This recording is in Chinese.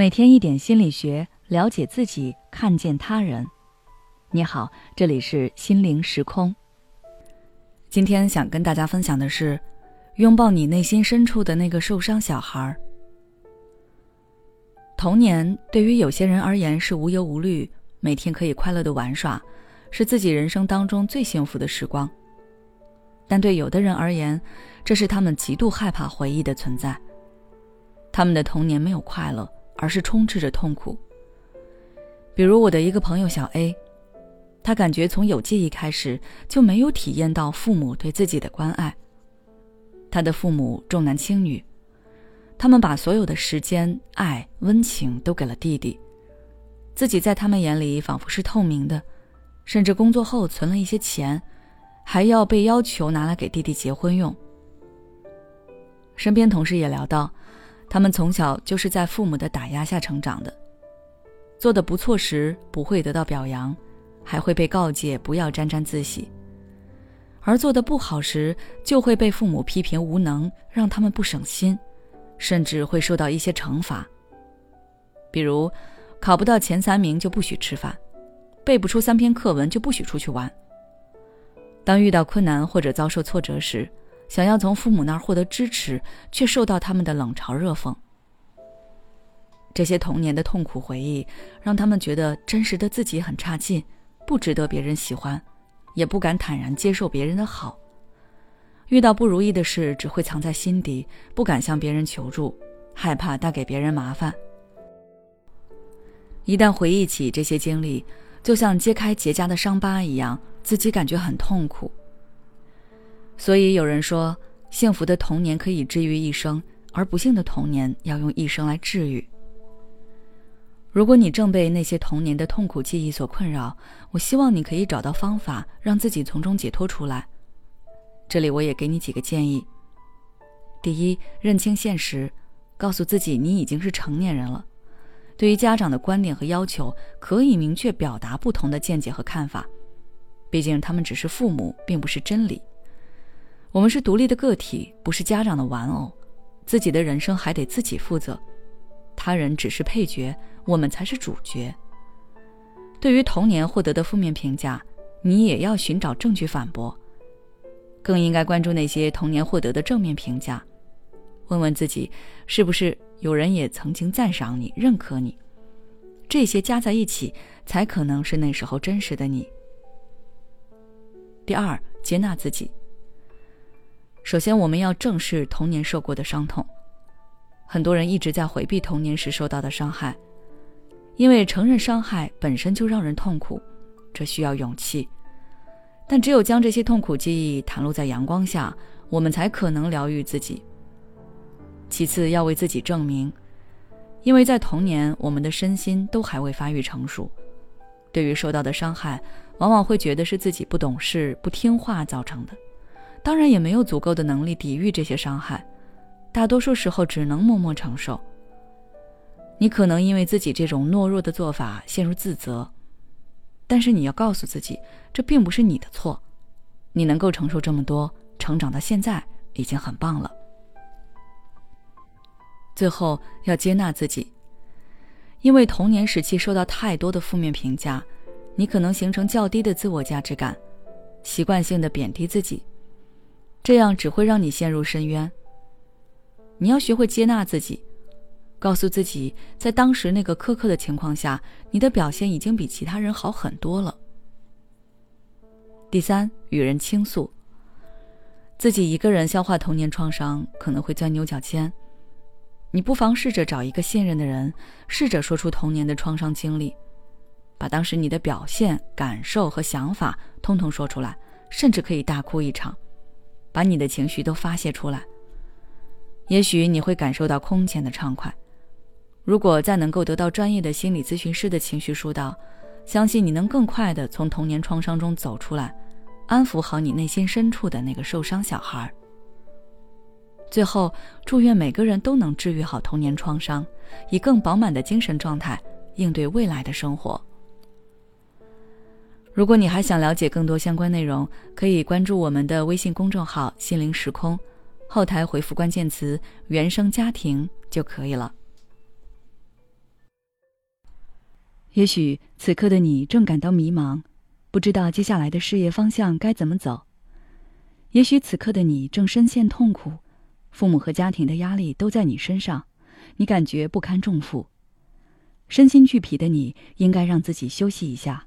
每天一点心理学，了解自己，看见他人。你好，这里是心灵时空。今天想跟大家分享的是，拥抱你内心深处的那个受伤小孩。童年对于有些人而言是无忧无虑，每天可以快乐的玩耍，是自己人生当中最幸福的时光。但对有的人而言，这是他们极度害怕回忆的存在。他们的童年没有快乐。而是充斥着痛苦。比如我的一个朋友小 A，他感觉从有记忆开始就没有体验到父母对自己的关爱。他的父母重男轻女，他们把所有的时间、爱、温情都给了弟弟，自己在他们眼里仿佛是透明的，甚至工作后存了一些钱，还要被要求拿来给弟弟结婚用。身边同事也聊到。他们从小就是在父母的打压下成长的，做的不错时不会得到表扬，还会被告诫不要沾沾自喜；而做的不好时就会被父母批评无能，让他们不省心，甚至会受到一些惩罚。比如，考不到前三名就不许吃饭，背不出三篇课文就不许出去玩。当遇到困难或者遭受挫折时，想要从父母那儿获得支持，却受到他们的冷嘲热讽。这些童年的痛苦回忆，让他们觉得真实的自己很差劲，不值得别人喜欢，也不敢坦然接受别人的好。遇到不如意的事，只会藏在心底，不敢向别人求助，害怕带给别人麻烦。一旦回忆起这些经历，就像揭开结痂的伤疤一样，自己感觉很痛苦。所以有人说，幸福的童年可以治愈一生，而不幸的童年要用一生来治愈。如果你正被那些童年的痛苦记忆所困扰，我希望你可以找到方法，让自己从中解脱出来。这里我也给你几个建议：第一，认清现实，告诉自己你已经是成年人了。对于家长的观点和要求，可以明确表达不同的见解和看法，毕竟他们只是父母，并不是真理。我们是独立的个体，不是家长的玩偶，自己的人生还得自己负责，他人只是配角，我们才是主角。对于童年获得的负面评价，你也要寻找证据反驳，更应该关注那些童年获得的正面评价，问问自己，是不是有人也曾经赞赏你、认可你？这些加在一起，才可能是那时候真实的你。第二，接纳自己。首先，我们要正视童年受过的伤痛。很多人一直在回避童年时受到的伤害，因为承认伤害本身就让人痛苦，这需要勇气。但只有将这些痛苦记忆袒露在阳光下，我们才可能疗愈自己。其次，要为自己证明，因为在童年，我们的身心都还未发育成熟，对于受到的伤害，往往会觉得是自己不懂事、不听话造成的。当然也没有足够的能力抵御这些伤害，大多数时候只能默默承受。你可能因为自己这种懦弱的做法陷入自责，但是你要告诉自己，这并不是你的错，你能够承受这么多，成长到现在已经很棒了。最后要接纳自己，因为童年时期受到太多的负面评价，你可能形成较低的自我价值感，习惯性的贬低自己。这样只会让你陷入深渊。你要学会接纳自己，告诉自己，在当时那个苛刻的情况下，你的表现已经比其他人好很多了。第三，与人倾诉。自己一个人消化童年创伤可能会钻牛角尖，你不妨试着找一个信任的人，试着说出童年的创伤经历，把当时你的表现、感受和想法通通说出来，甚至可以大哭一场。把你的情绪都发泄出来，也许你会感受到空前的畅快。如果再能够得到专业的心理咨询师的情绪疏导，相信你能更快的从童年创伤中走出来，安抚好你内心深处的那个受伤小孩。最后，祝愿每个人都能治愈好童年创伤，以更饱满的精神状态应对未来的生活。如果你还想了解更多相关内容，可以关注我们的微信公众号“心灵时空”，后台回复关键词“原生家庭”就可以了。也许此刻的你正感到迷茫，不知道接下来的事业方向该怎么走。也许此刻的你正深陷痛苦，父母和家庭的压力都在你身上，你感觉不堪重负。身心俱疲的你，应该让自己休息一下。